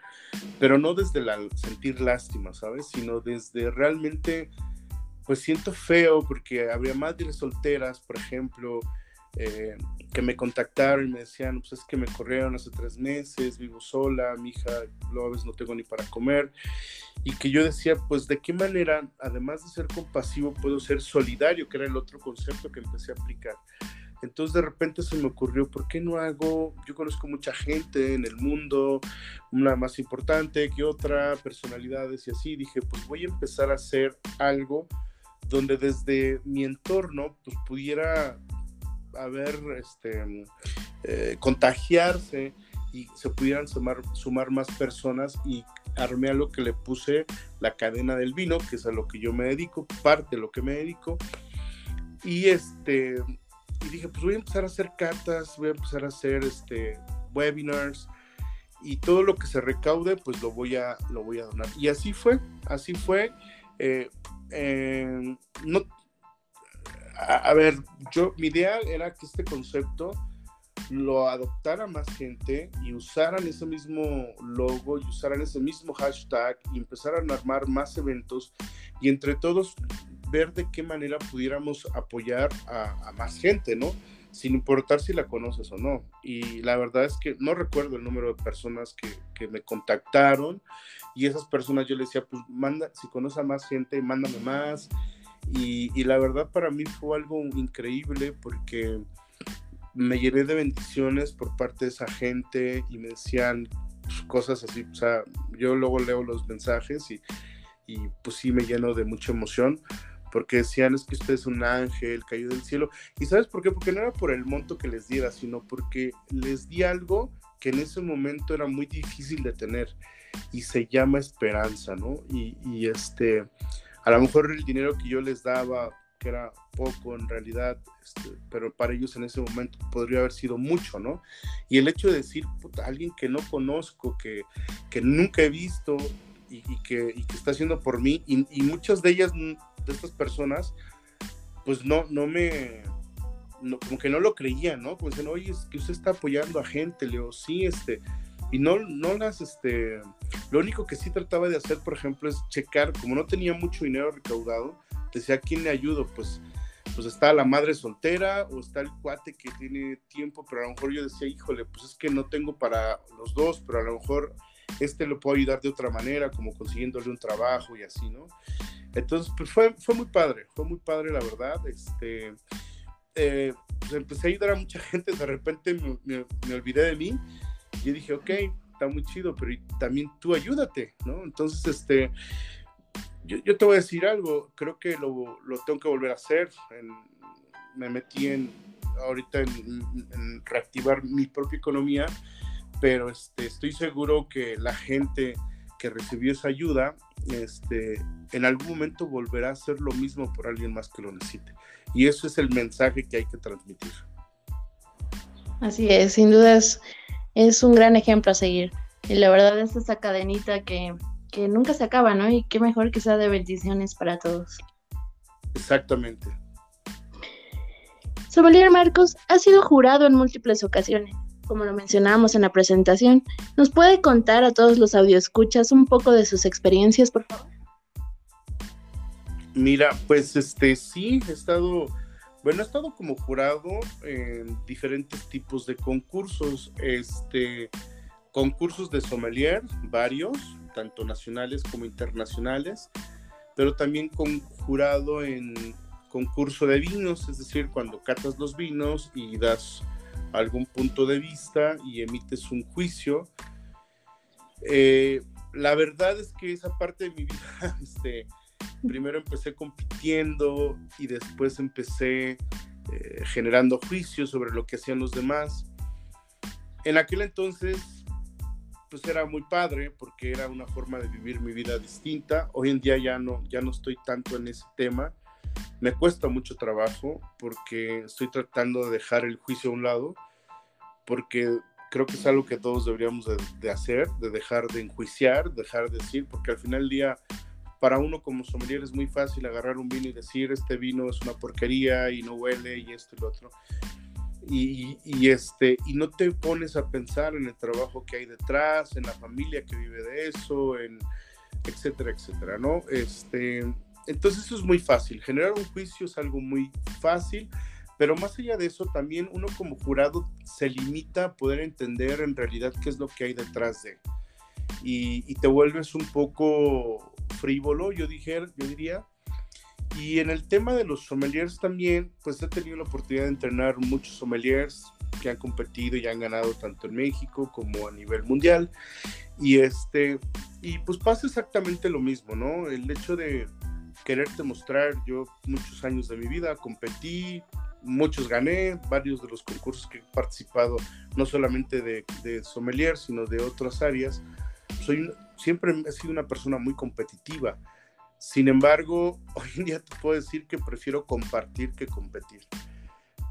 pero no desde la sentir lástima, ¿sabes? Sino desde realmente, pues siento feo porque había madres solteras, por ejemplo, eh, que me contactaron y me decían, pues es que me corrieron hace tres meses, vivo sola, mi hija, a veces no tengo ni para comer. Y que yo decía, pues de qué manera, además de ser compasivo, puedo ser solidario, que era el otro concepto que empecé a aplicar. Entonces de repente se me ocurrió, ¿por qué no hago? Yo conozco mucha gente en el mundo, una más importante que otra, personalidades y así. Dije, pues voy a empezar a hacer algo donde desde mi entorno pues pudiera a ver, este, eh, contagiarse y se pudieran sumar, sumar más personas y armé a lo que le puse la cadena del vino, que es a lo que yo me dedico, parte de lo que me dedico. Y este, y dije, pues voy a empezar a hacer cartas, voy a empezar a hacer este, webinars y todo lo que se recaude, pues lo voy a, lo voy a donar. Y así fue, así fue. Eh, eh, no, a, ver, yo, mi idea era que este concepto lo adoptara más gente y usaran ese mismo logo y usaran ese mismo hashtag y empezaran a armar más eventos y entre todos ver de qué manera pudiéramos apoyar a, más gente, ¿no? Sin importar si la conoces o no. Y la verdad es que no recuerdo el número de personas que, me contactaron y esas personas yo les decía, pues manda, si conoces a más gente, mándame más y, la verdad para mí fue algo increíble porque me llené de bendiciones por parte de esa gente y me decían cosas así, o sea, yo luego leo los mensajes y, y pues sí me lleno de mucha emoción porque decían es que usted es un ángel caído del cielo. ¿Y sabes por qué? Porque no era por el monto que les diera, sino porque les di algo que en ese momento era muy difícil de tener y se llama esperanza, ¿no? Y, este, a lo mejor el dinero que yo les daba, que era poco en realidad, este, pero para ellos en ese momento podría haber sido mucho, ¿no? Y el hecho de decir, puta, alguien que no conozco, que, que nunca he visto y, que, que, está haciendo por mí, y, muchas de ellas, de estas personas, pues no, no me, como que no lo creían, ¿no? Como dicen, oye, es que usted está apoyando a gente, Leo, sí, este, y no, no las, este, lo único que sí trataba de hacer, por ejemplo, es checar, como no tenía mucho dinero recaudado, decía, ¿a quién le ayudo? Pues, pues está la madre soltera o está el cuate que tiene tiempo, pero a lo mejor yo decía, híjole, pues es que no tengo para los dos, pero a lo mejor este lo puedo ayudar de otra manera, como consiguiéndole un trabajo y así, ¿no? Entonces, pues fue, fue muy padre, fue muy padre, la verdad, este eh, pues empecé a ayudar a mucha *laughs* gente, de repente me, olvidé de mí y dije, ok, está muy chido, pero también tú ayúdate, ¿no? Entonces, este, yo, te voy a decir algo, creo que lo, lo tengo que volver a hacer, me metí en, ahorita en, reactivar mi propia economía, pero este, estoy seguro que la gente que recibió esa ayuda, este, en algún momento volverá a hacer lo mismo por alguien más que lo necesite. Y eso es el mensaje que hay que transmitir. Así es, sin dudas es un gran ejemplo a seguir. Y la verdad es esa cadenita que, que nunca se acaba, ¿no? Y qué mejor que sea de bendiciones para todos. Exactamente. Sommelier Marcos ha sido jurado en múltiples ocasiones, como lo mencionamos en la presentación. ¿Nos puede contar a todos los audioscuchas un poco de sus experiencias, por favor? Mira, pues este sí, he estado, bueno, he estado como jurado en diferentes tipos de concursos, este, concursos de sommelier, varios, tanto nacionales como internacionales, pero también con jurado en concurso de vinos, es decir, cuando catas los vinos y das algún punto de vista y emites un juicio. Eh, la verdad es que esa parte de mi *laughs* vida, este, primero empecé compitiendo y después empecé eh, generando juicios sobre lo que hacían los demás. En aquel entonces, pues era muy padre porque era una forma de vivir mi vida distinta. Hoy en día ya no, ya no estoy tanto en ese tema. Me cuesta mucho trabajo porque estoy tratando de dejar el juicio a un lado, porque creo que es algo que todos deberíamos de, hacer, de dejar de enjuiciar, dejar de decir, porque al final del día para uno como sommelier es muy fácil agarrar un vino y decir este vino es una porquería y no huele y esto y lo otro. Y, y, este, y no te pones a pensar en el trabajo que hay detrás, en la familia que vive de eso, en etcétera, etcétera, ¿no? Este, entonces eso es muy fácil. Generar un juicio es algo muy fácil, pero más allá de eso, también uno como jurado se limita a poder entender en realidad qué es lo que hay detrás de. Y, y te vuelves un poco frívolo, yo, dije, yo diría. Y en el tema de los sommeliers también, pues he tenido la oportunidad de entrenar muchos sommeliers que han competido y han ganado tanto en México como a nivel mundial. Y este, y pues pasa exactamente lo mismo, ¿no? El hecho de quererte mostrar, yo muchos años de mi vida competí, muchos gané, varios de los concursos que he participado, no solamente de, de sommelier, sino de otras áreas. Soy, siempre he sido una persona muy competitiva. Sin embargo, *laughs* hoy en día te puedo decir que prefiero compartir que competir.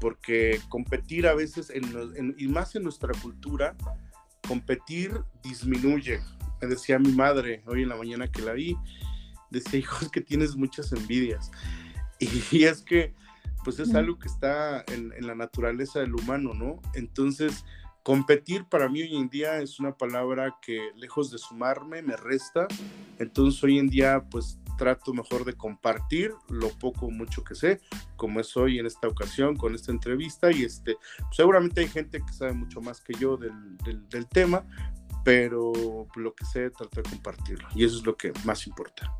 Porque competir a veces, y más en nuestra cultura, competir disminuye. Me decía mi madre hoy en la mañana que la vi, decía, hijos, que tienes muchas envidias. Y, es que, pues es algo que está en, en la naturaleza del humano, ¿no? Entonces, Competir para mí hoy en día es una palabra que lejos de sumarme me resta. Entonces hoy en día pues trato mejor de compartir lo poco o mucho que sé, como es hoy en esta ocasión con esta entrevista. Y este, seguramente hay gente que sabe mucho más que yo del, del, tema, pero lo que sé trato de compartirlo. Y eso es lo que más importa.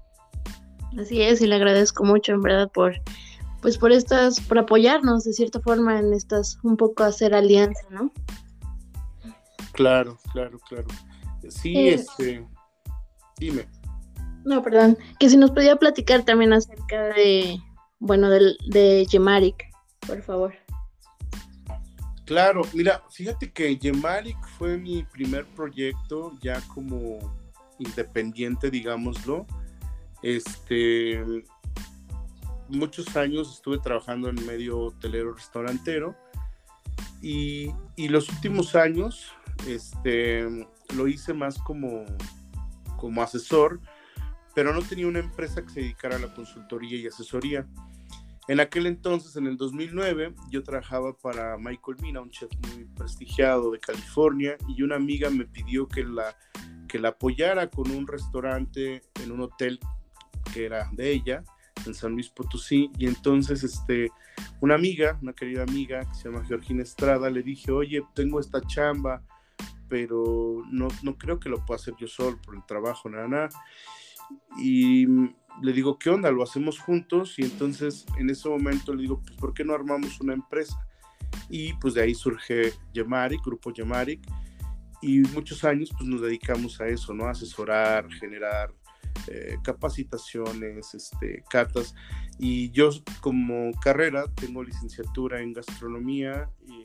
Así es, y le agradezco mucho en verdad por pues por estas, por apoyarnos de cierta forma en estas, un poco hacer alianza, ¿no? Claro, claro, claro. Sí, eh, este, dime. No, perdón, que si nos podía platicar también acerca de, bueno, del, de Yemarik, por favor. Claro, mira, fíjate que Yemaric fue mi primer proyecto ya como independiente, digámoslo. Este, muchos años estuve trabajando en medio hotelero restaurantero y, y los últimos años este, lo hice más como, como asesor, pero no tenía una empresa que se dedicara a la consultoría y asesoría. En aquel entonces, en el 2009, yo trabajaba para Michael Mina, un chef muy prestigiado de California, y una amiga me pidió que la, que la apoyara con un restaurante en un hotel que era de ella, en San Luis Potosí, y entonces este, una amiga, una querida amiga que se llama Georgina Estrada, le dije, oye, tengo esta chamba, pero no, no creo que lo pueda hacer yo solo por el trabajo, nada, nada. Y le digo, ¿qué onda? Lo hacemos juntos y entonces en ese momento le digo, pues ¿por qué no armamos una empresa? Y pues de ahí surge Yamaric, Grupo Yamaric, y muchos años pues nos dedicamos a eso, ¿no? Asesorar, generar eh, capacitaciones, este, catas. Y yo como carrera tengo licenciatura en gastronomía, y,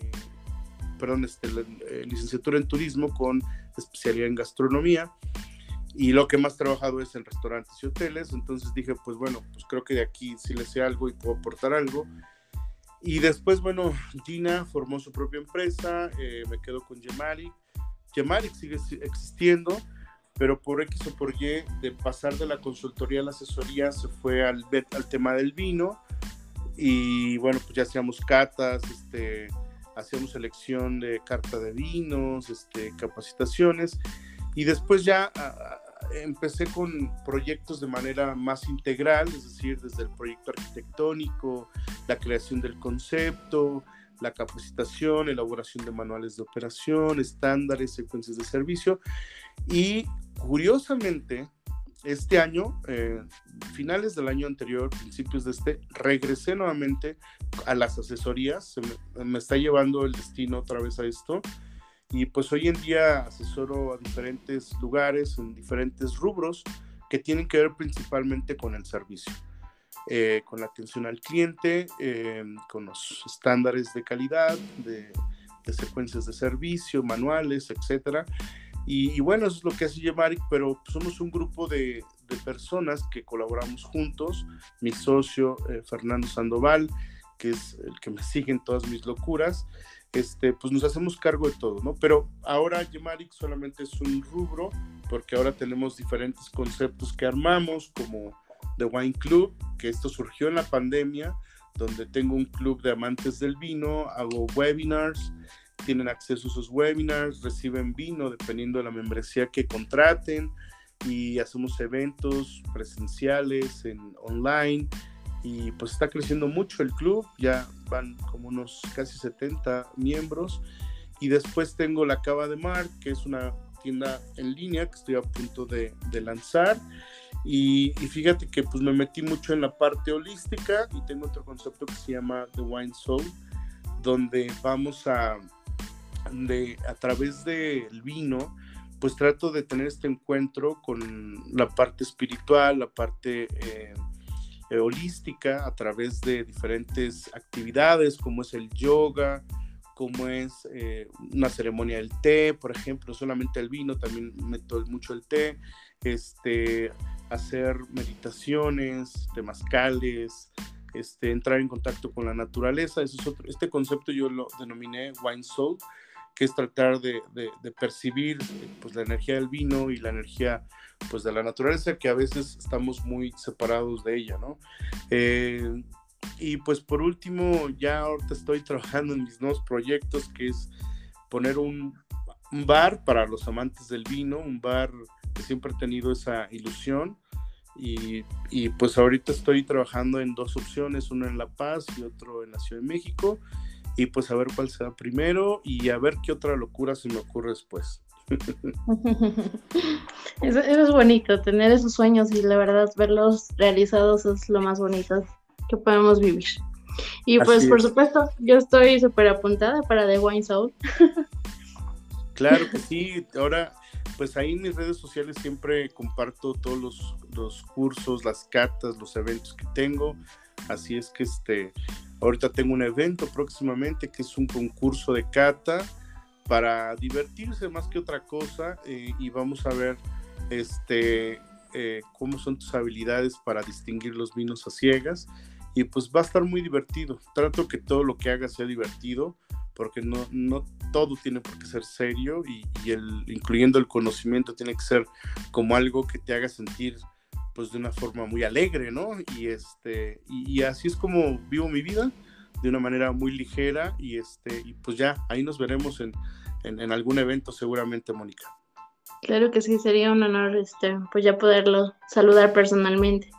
perdón, este, eh, licenciatura en turismo con especialidad en gastronomía. Y lo que más he trabajado es en restaurantes y hoteles. Entonces dije, pues bueno, pues creo que de aquí sí le sé algo y puedo aportar algo. Y después, bueno, Gina formó su propia empresa, eh, me quedo con Gemaric. Gemaric sigue existiendo, pero por X o por Y, de pasar de la consultoría a la asesoría, se fue al, al tema del vino. Y bueno, pues ya hacíamos catas, este, hacíamos selección de carta de vinos, este, capacitaciones. Y después ya empecé con proyectos de manera más integral, es decir, desde el proyecto arquitectónico, la creación del concepto, la capacitación, elaboración de manuales de operación, estándares, secuencias de servicio. Y curiosamente, este año, eh, finales del año anterior, principios de este, regresé nuevamente a las asesorías. me, me, está llevando el destino otra vez a esto. Y pues hoy en día asesoro a diferentes lugares, en diferentes rubros, que tienen que ver principalmente con el servicio. Eh, con la atención al cliente, eh, con los estándares de calidad, de, de, secuencias de servicio, manuales, etcétera. Y, bueno, eso es lo que hace Yemaric, pero somos un grupo de, de, personas que colaboramos juntos. Mi socio, eh, Fernando Sandoval, que es el que me sigue en todas mis locuras, este, pues nos hacemos cargo de todo, ¿no? Pero ahora Yemaric solamente es un rubro, porque ahora tenemos diferentes conceptos que armamos, como The Wine Club, que esto surgió en la pandemia, donde tengo un club de amantes del vino, hago webinars, tienen acceso a esos webinars, reciben vino dependiendo de la membresía que contraten y hacemos eventos presenciales, en online y pues está creciendo mucho el club, ya van como unos casi 70 miembros y después tengo la Cava de Mar, que es una tienda en línea que estoy a punto de, de lanzar y, y, fíjate que pues me metí mucho en la parte holística y tengo otro concepto que se llama The Wine Soul, donde vamos a, de, a través del vino, pues trato de tener este encuentro con la parte espiritual, la parte eh, eh, holística, a través de diferentes actividades como es el yoga, como es eh, una ceremonia del té, por ejemplo, solamente el vino, también meto mucho el té, este, hacer meditaciones, temazcales, este, entrar en contacto con la naturaleza. Eso es otro, este concepto yo lo denominé wine soul, que es tratar de, percibir pues, la energía del vino y la energía pues, de la naturaleza, que a veces estamos muy separados de ella, ¿no? Eh, y pues por último, ya ahorita estoy trabajando en mis nuevos proyectos, que es poner un, un bar para los amantes del vino, un bar siempre he tenido esa ilusión. Y, y, pues ahorita estoy trabajando en dos opciones, uno en La Paz y otro en la Ciudad de México. Y pues a ver cuál será primero y a ver qué otra locura se me ocurre después. *laughs* eso, eso, es bonito, tener esos sueños y la verdad verlos realizados es lo más bonito que podemos vivir. Y pues por es. supuesto, yo estoy súper apuntada para The Wine Soul. *laughs* claro que sí, ahora pues ahí en mis redes sociales siempre comparto todos los, los, cursos, las catas, los eventos que tengo. Así es que este, Ahorita tengo un evento próximamente que es un concurso de cata para divertirse más que otra cosa eh, y vamos a ver este, eh, cómo son tus habilidades para distinguir los vinos a ciegas y pues va a estar muy divertido. Trato que todo lo que haga sea divertido porque no, no todo tiene por qué ser serio y, el, incluyendo el conocimiento tiene que ser como algo que te haga sentir pues de una forma muy alegre, ¿no? Y este y, así es como vivo mi vida de una manera muy ligera y este y pues ya ahí nos veremos en, en, algún evento seguramente, Mónica. Claro que sí, sería un honor este pues ya poderlo saludar personalmente.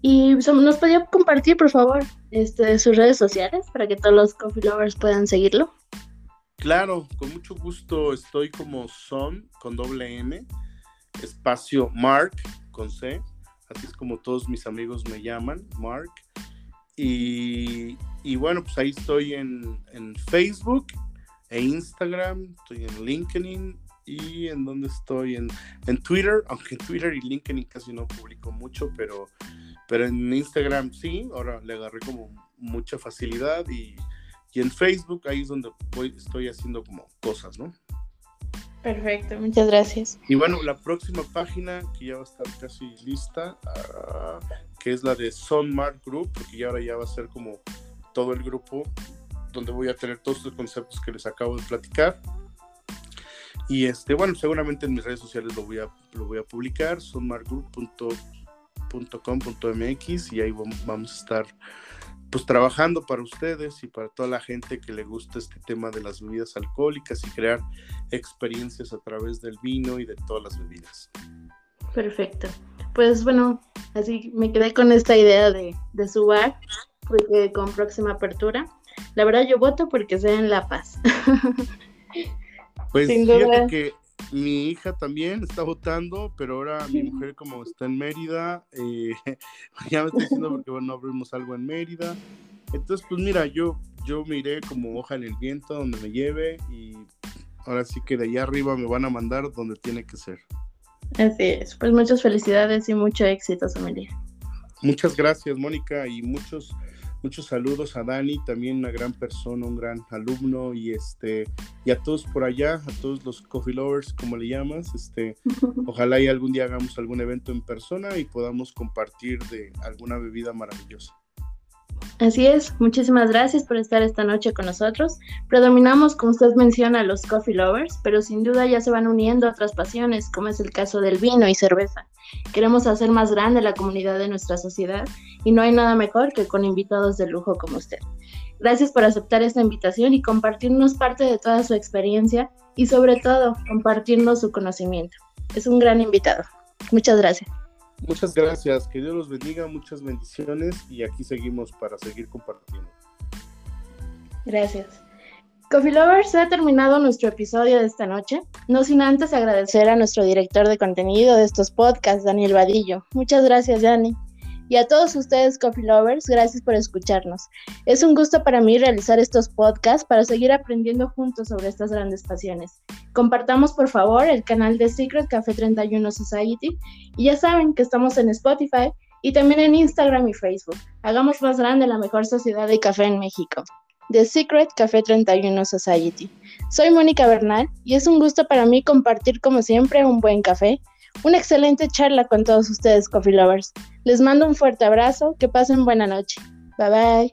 Y nos podría compartir, por favor, este, sus redes sociales para que todos los coffee lovers puedan seguirlo. Claro, con mucho gusto estoy como son con doble M, espacio Mark con así es como todos mis amigos me llaman, Mark. Y, y bueno, pues ahí estoy en, en, Facebook e Instagram, estoy en LinkedIn y en donde estoy en, en Twitter, aunque en Twitter y LinkedIn casi no publico mucho, pero pero en Instagram sí, ahora le agarré como mucha facilidad y, en Facebook ahí es donde estoy haciendo como cosas, ¿no? Perfecto, muchas gracias. Y bueno, la próxima página que ya va a estar casi lista, ah, que es la de Sonmark Group, porque ya ahora ya va a ser como todo el grupo donde voy a tener todos estos conceptos que les acabo de platicar. Y este, bueno, seguramente en mis redes sociales lo voy a, lo voy a publicar, sonmarkgroup.com .com.mx y ahí vamos a estar pues trabajando para ustedes y para toda la gente que le gusta este tema de las bebidas alcohólicas y crear experiencias a través del vino y de todas las bebidas. Perfecto. Pues bueno, así me quedé con esta idea de, de su bar, porque con próxima apertura. La verdad yo voto porque sea en La Paz. *laughs* Pues fíjate que mi hija también está votando, pero ahora mi mujer como está en Mérida, eh, *laughs* ya me estoy diciendo porque bueno, abrimos algo en Mérida. Entonces, pues mira, yo, yo me iré como hoja en el viento donde me lleve y ahora sí que de allá arriba me van a mandar donde tiene que ser. Así es, pues muchas felicidades y mucho éxito, familia. Muchas gracias, Mónica, y muchos muchos saludos a Dani, también una gran persona, un gran alumno y este y a todos por allá, a todos los coffee lovers, como le llamas, este, *laughs* ojalá y algún día hagamos algún evento en persona y podamos compartir de alguna bebida maravillosa. Así es, muchísimas gracias por estar esta noche con nosotros. Predominamos, como usted menciona, los coffee lovers, pero sin duda ya se van uniendo otras pasiones, como es el caso del vino y cerveza. Queremos hacer más grande la comunidad de nuestra sociedad y no hay nada mejor que con invitados de lujo como usted. Gracias por aceptar esta invitación y compartirnos parte de toda su experiencia y sobre todo compartirnos su conocimiento. Es un gran invitado. Muchas gracias. Muchas gracias, que Dios los bendiga, muchas bendiciones y aquí seguimos para seguir compartiendo. Gracias. Coffee Lovers, ha terminado nuestro episodio de esta noche, no sin antes agradecer a nuestro director de contenido de estos podcasts, Daniel Vadillo. Muchas gracias, Dani. Y a todos ustedes, Coffee Lovers, gracias por escucharnos. Es un gusto para mí realizar estos podcasts para seguir aprendiendo juntos sobre estas grandes pasiones. Compartamos, por favor, el canal de Secret Café 31 Society y ya saben que estamos en Spotify y también en Instagram y Facebook. Hagamos más grande la mejor sociedad de café en México. The Secret Café 31 Society. Soy Mónica Bernal y es un gusto para mí compartir como siempre un buen café una excelente charla con todos ustedes, Coffee Lovers. Les mando un fuerte abrazo, que pasen buena noche. Bye bye.